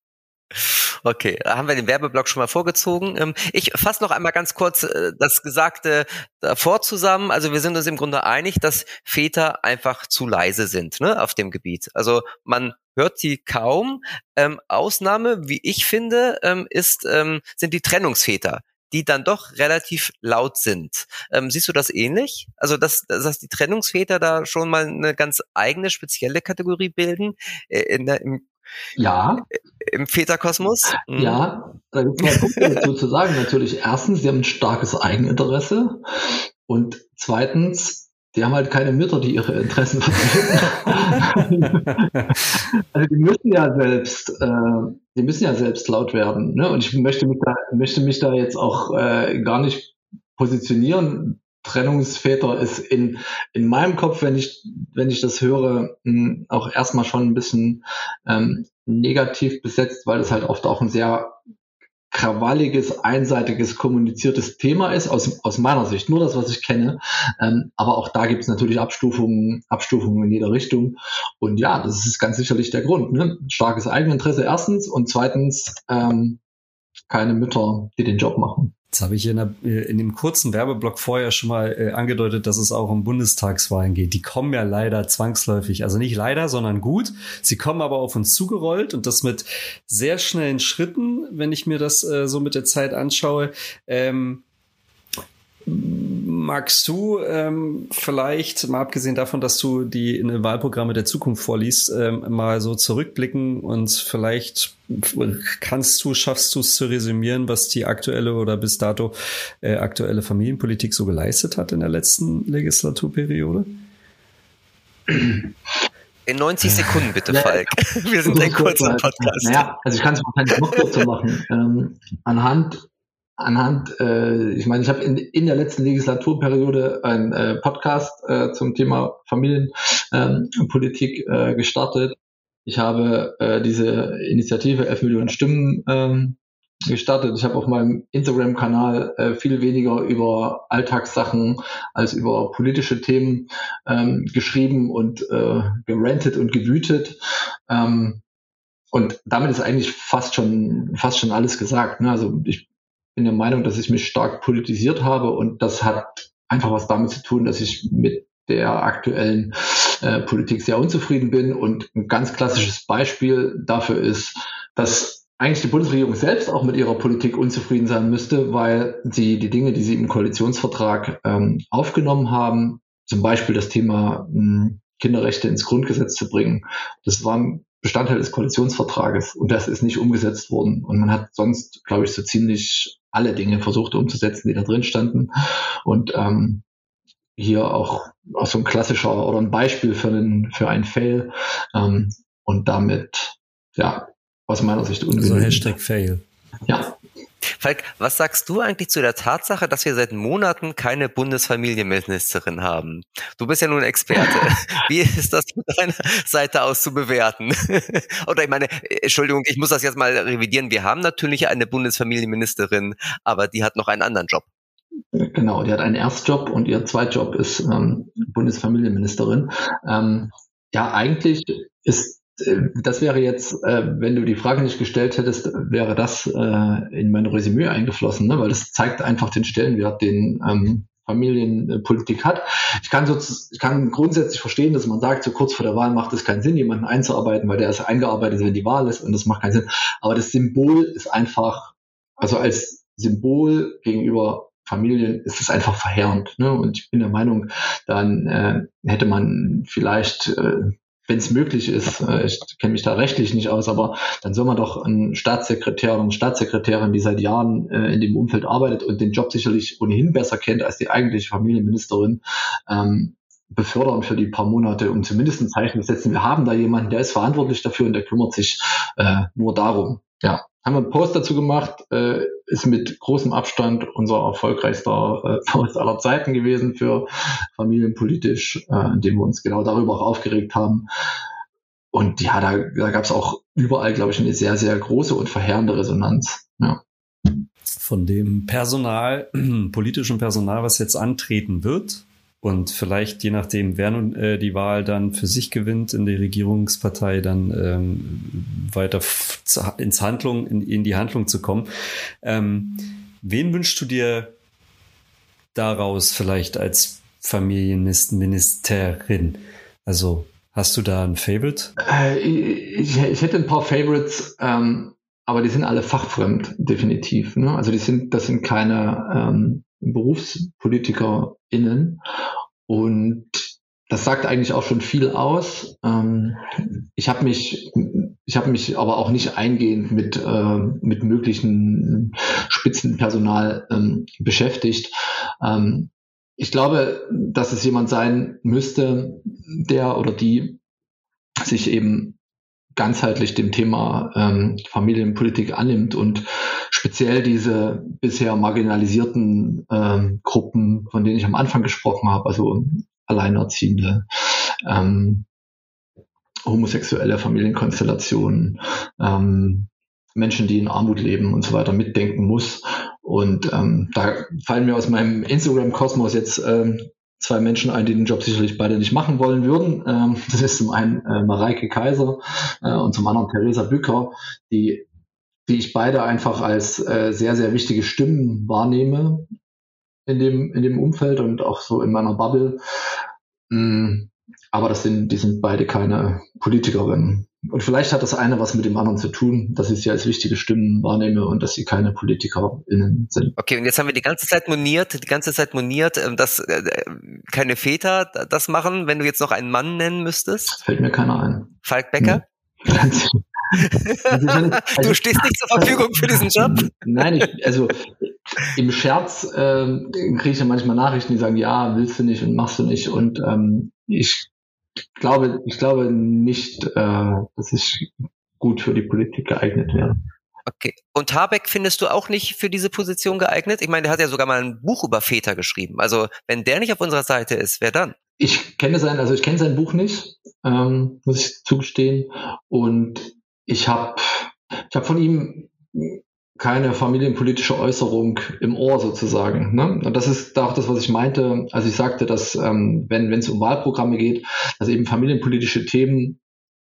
Okay, haben wir den Werbeblock schon mal vorgezogen. Ähm, ich fasse noch einmal ganz kurz äh, das Gesagte davor zusammen. Also wir sind uns im Grunde einig, dass Väter einfach zu leise sind ne, auf dem Gebiet. Also man hört sie kaum. Ähm, Ausnahme, wie ich finde, ähm, ist, ähm, sind die Trennungsväter die dann doch relativ laut sind. Ähm, siehst du das ähnlich? Also, dass, dass die Trennungsväter da schon mal eine ganz eigene, spezielle Kategorie bilden äh, der, im ja. Im Väterkosmos? Mhm. Ja, da gibt es mal Punkte dazu zu sagen. Natürlich, erstens, sie haben ein starkes Eigeninteresse. Und zweitens, die haben halt keine Mütter, die ihre Interessen vertreten. [LAUGHS] also die müssen ja selbst, äh, die müssen ja selbst laut werden. Ne? Und ich möchte mich da, möchte mich da jetzt auch äh, gar nicht positionieren. Trennungsväter ist in, in meinem Kopf, wenn ich, wenn ich das höre, mh, auch erstmal schon ein bisschen ähm, negativ besetzt, weil es halt oft auch ein sehr krawalliges, einseitiges, kommuniziertes Thema ist, aus, aus meiner Sicht, nur das, was ich kenne. Ähm, aber auch da gibt es natürlich Abstufungen, Abstufungen in jeder Richtung. Und ja, das ist ganz sicherlich der Grund. Ne? Starkes Eigeninteresse erstens und zweitens ähm, keine Mütter, die den Job machen. Jetzt habe ich in, der, äh, in dem kurzen Werbeblock vorher schon mal äh, angedeutet, dass es auch um Bundestagswahlen geht. Die kommen ja leider zwangsläufig, also nicht leider, sondern gut. Sie kommen aber auf uns zugerollt und das mit sehr schnellen Schritten, wenn ich mir das äh, so mit der Zeit anschaue. Ähm, magst du ähm, vielleicht, mal abgesehen davon, dass du die in den Wahlprogramme der Zukunft vorliest, ähm, mal so zurückblicken und vielleicht kannst du, schaffst du es zu resümieren, was die aktuelle oder bis dato äh, aktuelle Familienpolitik so geleistet hat in der letzten Legislaturperiode? In 90 Sekunden bitte, ja, Falk. [LAUGHS] Wir sind ein kurzer Podcast. Naja, also ich kann es wahrscheinlich noch kurzer machen. Ähm, anhand anhand, äh, ich meine, ich habe in, in der letzten Legislaturperiode einen äh, Podcast äh, zum Thema Familienpolitik ähm, äh, gestartet. Ich habe äh, diese Initiative 11 Millionen Stimmen ähm, gestartet. Ich habe auf meinem Instagram-Kanal äh, viel weniger über Alltagssachen als über politische Themen ähm, geschrieben und äh, gerantet und gewütet. Ähm, und damit ist eigentlich fast schon fast schon alles gesagt. Ne? Also ich bin der Meinung, dass ich mich stark politisiert habe und das hat einfach was damit zu tun, dass ich mit der aktuellen äh, Politik sehr unzufrieden bin. Und ein ganz klassisches Beispiel dafür ist, dass eigentlich die Bundesregierung selbst auch mit ihrer Politik unzufrieden sein müsste, weil sie die Dinge, die sie im Koalitionsvertrag ähm, aufgenommen haben, zum Beispiel das Thema mh, hm, Kinderrechte ins Grundgesetz zu bringen, das waren Bestandteil des Koalitionsvertrages und das ist nicht umgesetzt worden. Und man hat sonst, glaube ich, so ziemlich alle Dinge versucht umzusetzen, die da drin standen. Und ähm, hier auch, auch so ein klassischer oder ein Beispiel für einen, für einen Fail ähm, und damit, ja, aus meiner Sicht ungenügend. Also Hashtag Fail. Ja. Falk, was sagst du eigentlich zu der Tatsache, dass wir seit Monaten keine Bundesfamilienministerin haben? Du bist ja nun Experte. [LAUGHS] Wie ist das von deiner Seite aus zu bewerten? [LAUGHS] Oder ich meine, Entschuldigung, ich muss das jetzt mal revidieren. Wir haben natürlich eine Bundesfamilienministerin, aber die hat noch einen anderen Job. Genau, die hat einen Erstjob und ihr Zweitjob ist ähm, Bundesfamilienministerin. Ähm, ja, eigentlich ist das wäre jetzt, äh, wenn du die Frage nicht gestellt hättest, wäre das äh, in mein Resümee eingeflossen, ne? weil das zeigt einfach den Stellenwert, den ähm, Familienpolitik hat. Ich kann, so, ich kann grundsätzlich verstehen, dass man sagt, so kurz vor der Wahl macht es keinen Sinn, jemanden einzuarbeiten, weil der ist eingearbeitet, wenn die Wahl ist und das macht keinen Sinn. Aber das Symbol ist einfach, also als Symbol gegenüber Familien ist es einfach verheerend. Ne? Und ich bin der Meinung, dann äh, hätte man vielleicht äh, wenn es möglich ist, äh, ich kenne mich da rechtlich nicht aus, aber dann soll man doch einen Staatssekretär oder eine Staatssekretärin, die seit Jahren äh, in dem Umfeld arbeitet und den Job sicherlich ohnehin besser kennt als die eigentliche Familienministerin, ähm, befördern für die paar Monate, um zumindest ein Zeichen zu setzen. Wir haben da jemanden, der ist verantwortlich dafür und der kümmert sich äh, nur darum. Ja, haben wir einen Post dazu gemacht, äh, ist mit großem Abstand unser erfolgreichster äh, [LAUGHS] Post aller Zeiten gewesen für familienpolitisch, äh, in dem wir uns genau darüber auch aufgeregt haben. Und ja, da, da gab es auch überall, glaube ich, eine sehr, sehr große und verheerende Resonanz. Ja. Von dem Personal, [CLEARS THROAT] politischen Personal, was jetzt antreten wird, und vielleicht je nachdem, wer nun äh, die Wahl dann für sich gewinnt in die Regierungspartei, dann ähm, weiter ins Handlung, in, in, die Handlung zu kommen. Ähm, wen wünschst du dir daraus vielleicht als Familienministerin? Also hast du da ein Favorite? Äh, ich, ich, hätte ein paar Favorites, ähm, aber die sind alle fachfremd, definitiv. Ne? Also die sind, das sind keine ähm, BerufspolitikerInnen. Und das sagt eigentlich auch schon viel aus. Ähm, ich habe mich, ich habe mich aber auch nicht eingehend mit äh, mit möglichen Spitzenpersonal ähm, beschäftigt. Ähm, ich glaube, dass es jemand sein müsste, der oder die sich eben ganzheitlich dem Thema ähm, Familienpolitik annimmt und speziell diese bisher marginalisierten ähm, Gruppen, von denen ich am Anfang gesprochen habe, also Alleinerziehende, ähm, homosexuelle Familienkonstellationen, ähm, Menschen, die in Armut leben und so weiter mitdenken muss. Und ähm, da fallen mir aus meinem Instagram-Kosmos jetzt ähm, zwei Menschen ein, die den Job sicherlich beide nicht machen wollen würden. Ähm, das ist zum einen äh, Mareike Kaiser äh, und zum anderen Theresa Bücker, die, die ich beide einfach als äh, sehr, sehr wichtige Stimmen wahrnehme in dem, in dem Umfeld und auch so in meiner Bubble. Mm, aber das sind, die sind beide keine Politikerinnen. Und vielleicht hat das eine was mit dem anderen zu tun, dass ich sie als wichtige Stimmen wahrnehme und dass sie keine PolitikerInnen sind. Okay, und jetzt haben wir die ganze Zeit moniert, die ganze Zeit moniert, ähm, dass äh, keine Väter das machen, wenn du jetzt noch einen Mann nennen müsstest. Fällt mir keiner ein. Falk Becker? [LAUGHS] du stehst nicht zur Verfügung für diesen Job? Nein, ich, also im Scherz äh, kriege ich ja manchmal Nachrichten, die sagen, ja, willst du nicht und machst du nicht. Und ähm, ich glaube, ich glaube nicht, äh, dass ich gut für die Politik geeignet wäre. Okay. Und Habeck findest du auch nicht für diese Position geeignet? Ich meine, der hat ja sogar mal ein Buch über Väter geschrieben. Also wenn der nicht auf unserer Seite ist, wer dann? Ich kenne sein, also ich kenne sein Buch nicht, ähm, muss ich zugestehen. Und ich habe ich hab von ihm keine familienpolitische Äußerung im Ohr sozusagen. Ne? Und das ist auch das, was ich meinte, als ich sagte, dass ähm, wenn es um Wahlprogramme geht, dass eben familienpolitische Themen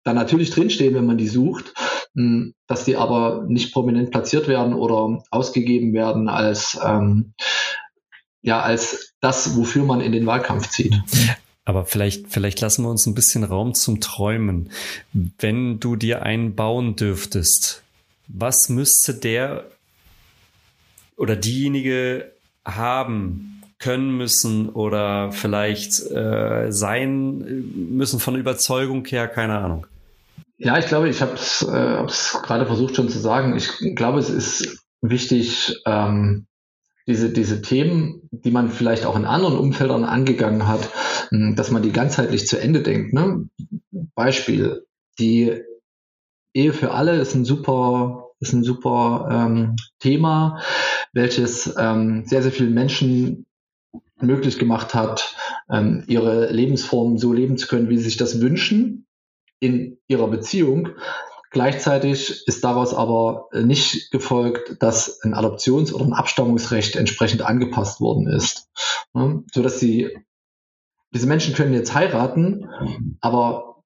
da natürlich drinstehen, wenn man die sucht, mh, hm, dass die aber nicht prominent platziert werden oder ausgegeben werden als ähm, ja als das, wofür man in den Wahlkampf zieht. Aber vielleicht, vielleicht lassen wir uns ein bisschen Raum zum Träumen. Wenn du dir einen bauen dürftest, was müsste der oder diejenige haben können müssen oder vielleicht äh, sein müssen von Überzeugung her, keine Ahnung. Ja, ich glaube, ich habe es äh, gerade versucht schon zu sagen. Ich glaube, es ist wichtig, ähm, diese, diese Themen, die man vielleicht auch in anderen Umfeldern angegangen hat, dass man die ganzheitlich zu Ende denkt. Ne? Beispiel, die Ehe für alle ist ein super, ist ein super ähm, Thema, welches ähm, sehr, sehr vielen Menschen möglich gemacht hat, ähm, ihre Lebensform so leben zu können, wie sie sich das wünschen in ihrer Beziehung. Gleichzeitig ist daraus aber nicht gefolgt, dass ein Adoptions- oder ein Abstammungsrecht entsprechend angepasst worden ist, ne? so dass sie diese Menschen können jetzt heiraten, aber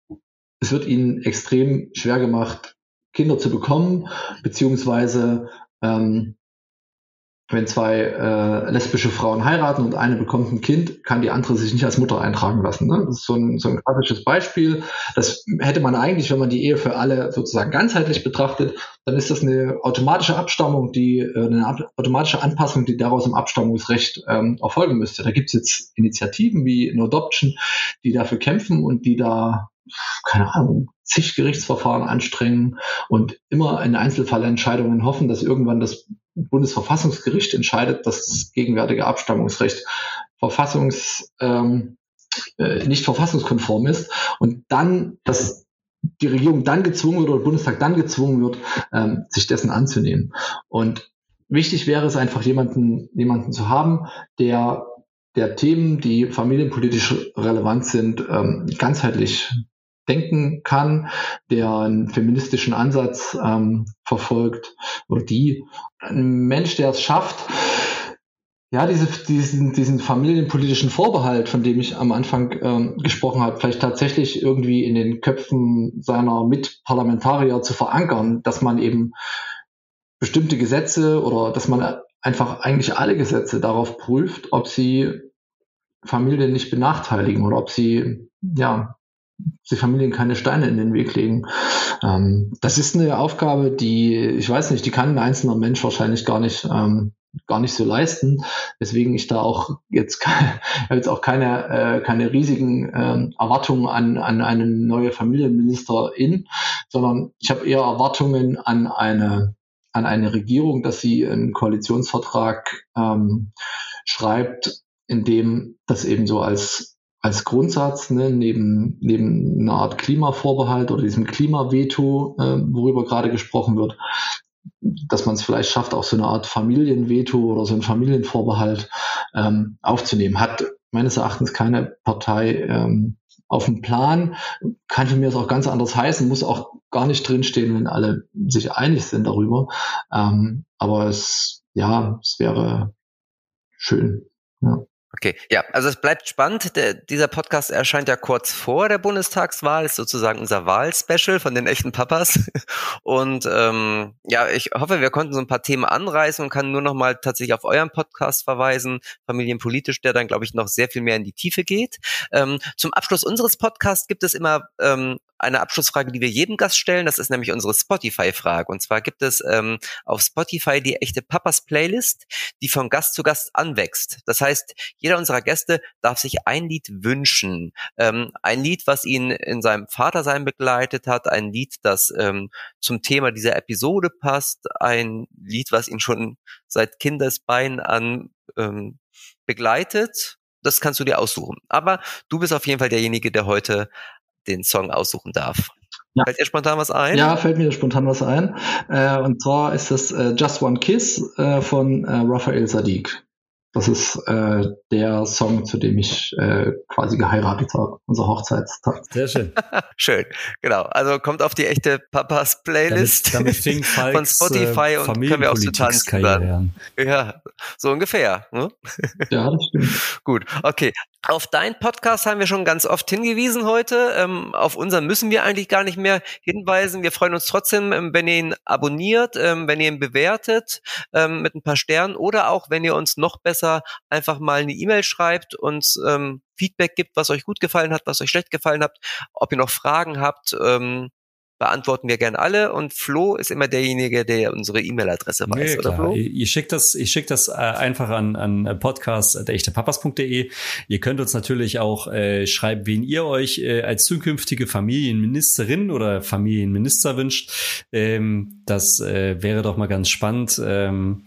es wird ihnen extrem schwer gemacht, Kinder zu bekommen, beziehungsweise ähm, wenn zwei äh, lesbische Frauen heiraten und eine bekommt ein Kind, kann die andere sich nicht als Mutter eintragen lassen. Ne? Das ist so ein, so ein klassisches Beispiel. Das hätte man eigentlich, wenn man die Ehe für alle sozusagen ganzheitlich betrachtet, dann ist das eine automatische Abstammung, die äh, eine automatische Anpassung, die daraus im Abstammungsrecht ähm, erfolgen müsste. Da gibt es jetzt Initiativen wie No Adoption, die dafür kämpfen und die da keine Ahnung, zig Gerichtsverfahren anstrengen und immer in Einzelfallentscheidungen hoffen, dass irgendwann das Bundesverfassungsgericht entscheidet, dass das gegenwärtige Abstammungsrecht verfassungs, ähm, äh, nicht verfassungskonform ist und dann, dass die Regierung dann gezwungen wird oder der Bundestag dann gezwungen wird, ähm, sich dessen anzunehmen. Und wichtig wäre es einfach, jemanden, jemanden zu haben, der der Themen, die familienpolitisch relevant sind, ähm, ganzheitlich denken kann, der einen feministischen Ansatz ähm, verfolgt oder die. Ein Mensch, der es schafft, ja, diese, diesen, diesen familienpolitischen Vorbehalt, von dem ich am Anfang ähm, gesprochen habe, vielleicht tatsächlich irgendwie in den Köpfen seiner Mitparlamentarier zu verankern, dass man eben bestimmte Gesetze oder dass man einfach eigentlich alle Gesetze darauf prüft, ob sie Familien nicht benachteiligen oder ob sie, ja, sie Familien keine Steine in den Weg legen. Ähm, das ist eine Aufgabe, die, ich weiß nicht, die kann ein einzelner Mensch wahrscheinlich gar nicht ähm, gar nicht so leisten, weswegen ich da auch jetzt, keine, [LAUGHS] jetzt auch keine, äh, keine riesigen äh, Erwartungen an, an eine neue Familienministerin, sondern ich habe eher Erwartungen an eine, an eine Regierung, dass sie einen Koalitionsvertrag ähm, schreibt, in dem das eben so als als Grundsatz, ne, neben, neben einer Art Klimavorbehalt oder diesem Klimaveto, äh, worüber gerade gesprochen wird, dass man es vielleicht schafft, auch so eine Art Familienveto oder so einen Familienvorbehalt ähm, aufzunehmen. Hat meines Erachtens keine Partei ähm, auf dem Plan. Kann für mich das auch ganz anders heißen, muss auch gar nicht drinstehen, wenn alle sich einig sind darüber. Ähm, aber es, ja, es wäre schön. Ja. Okay, ja, also es bleibt spannend. Der, dieser Podcast erscheint ja kurz vor der Bundestagswahl, ist sozusagen unser Wahlspecial von den echten Papas. [LAUGHS] Und ähm, ja, ich hoffe, wir konnten so ein paar Themen anreißen und kann nur noch mal tatsächlich auf euren Podcast verweisen, familienpolitisch, der dann, glaube ich, noch sehr viel mehr in die Tiefe geht. Ähm, zum Abschluss unseres Podcasts gibt es immer ähm, eine Abschlussfrage, die wir jedem Gast stellen. Das ist nämlich unsere Spotify-Frage. Und zwar gibt es ähm, auf Spotify die echte Papas Playlist, die von Gast zu Gast anwächst. Das heißt, jeder unserer Gäste darf sich ein Lied wünschen. Ähm, ein Lied, was ihn in seinem Vatersein begleitet hat, ein Lied, das ähm, zum Thema dieser Episode passt, ein Lied, was ihn schon seit Kindesbein an ähm, begleitet. Das kannst du dir aussuchen. Aber du bist auf jeden Fall derjenige, der heute den Song aussuchen darf. Ja. Fällt dir spontan was ein? Ja, fällt mir spontan was ein. Äh, und zwar ist das äh, Just One Kiss äh, von Raphael Sadiq. Das ist äh, der Song, zu dem ich äh, quasi geheiratet habe, unser Hochzeitstag. Sehr schön. [LAUGHS] schön, genau. Also kommt auf die echte Papas Playlist damit, damit [LAUGHS] fing von Spotify äh, und können wir auch zu tanzen dann. Ja, so ungefähr. Ne? Ja, das [LAUGHS] stimmt. Gut, okay. Auf deinen Podcast haben wir schon ganz oft hingewiesen heute. Ähm, auf unseren müssen wir eigentlich gar nicht mehr hinweisen. Wir freuen uns trotzdem, ähm, wenn ihr ihn abonniert, ähm, wenn ihr ihn bewertet ähm, mit ein paar Sternen oder auch, wenn ihr uns noch besser einfach mal eine E-Mail schreibt und ähm, Feedback gibt, was euch gut gefallen hat, was euch schlecht gefallen hat, ob ihr noch Fragen habt. Ähm, beantworten wir gern alle und Flo ist immer derjenige, der unsere E-Mail-Adresse weiß, nee, oder Flo? Ihr schickt das, ich schickt das äh, einfach an, an podcast.echtepapas.de. Ihr könnt uns natürlich auch äh, schreiben, wen ihr euch äh, als zukünftige Familienministerin oder Familienminister wünscht. Ähm, das äh, wäre doch mal ganz spannend ähm,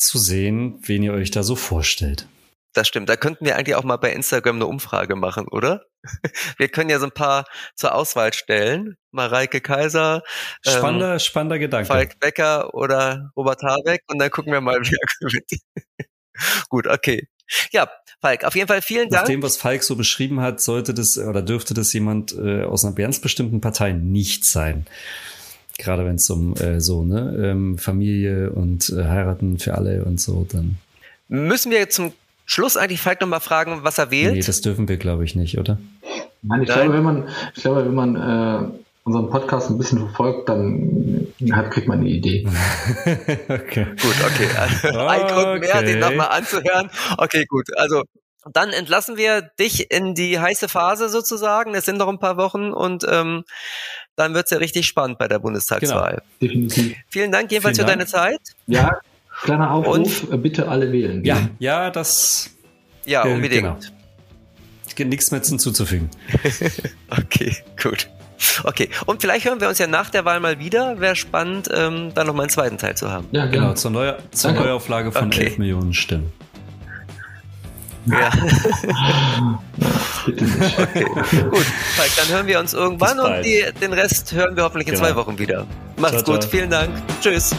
zu sehen, wen ihr euch da so vorstellt. Das stimmt. Da könnten wir eigentlich auch mal bei Instagram eine Umfrage machen, oder? [LAUGHS] Wir können ja so ein paar zur Auswahl stellen. Mareike Kaiser, spannender, ähm, spannender Gedanke. Falk Becker oder Robert Habeck und dann gucken wir mal, [LAUGHS] wer gewinnt. Gut, okay. Ja, Falk, auf jeden Fall vielen Dank. Nach dem, was Falk so beschrieben hat, sollte das oder dürfte das jemand äh, aus einer ganz bestimmten Partei nicht sein. Gerade wenn es um äh, so ne ähm, Familie und äh, heiraten für alle und so, dann müssen wir zum Schluss eigentlich Falk nochmal fragen, was er wählt? Nee, das dürfen wir, glaube ich, nicht, oder? Nein, ich Nein. glaube, wenn man, ich glaube, wenn man äh, unseren Podcast ein bisschen verfolgt, dann hat, kriegt man eine Idee. [LAUGHS] okay. Gut, okay. Also, ein Grund mehr, den nochmal anzuhören. Okay, gut. Also dann entlassen wir dich in die heiße Phase sozusagen. Es sind noch ein paar Wochen und ähm, dann wird's ja richtig spannend bei der Bundestagswahl. Genau. Definitiv. Vielen Dank jedenfalls Vielen Dank. für deine Zeit. Ja, Kleiner Aufruf, Und, bitte alle wählen. Ja, ja, das. Ja, äh, unbedingt. Genau. Nichts mehr hinzuzufügen. [LAUGHS] okay, gut. Okay, und vielleicht hören wir uns ja nach der Wahl mal wieder. Wäre spannend, ähm, dann noch mal einen zweiten Teil zu haben. Ja, genau. Zur, Neu zur Neuauflage von okay. 11 Millionen Stimmen. Ja. [LAUGHS] okay. Gut, Falk, dann hören wir uns irgendwann und die, den Rest hören wir hoffentlich in genau. zwei Wochen wieder. Macht's ciao, gut, ciao. vielen Dank. Tschüss.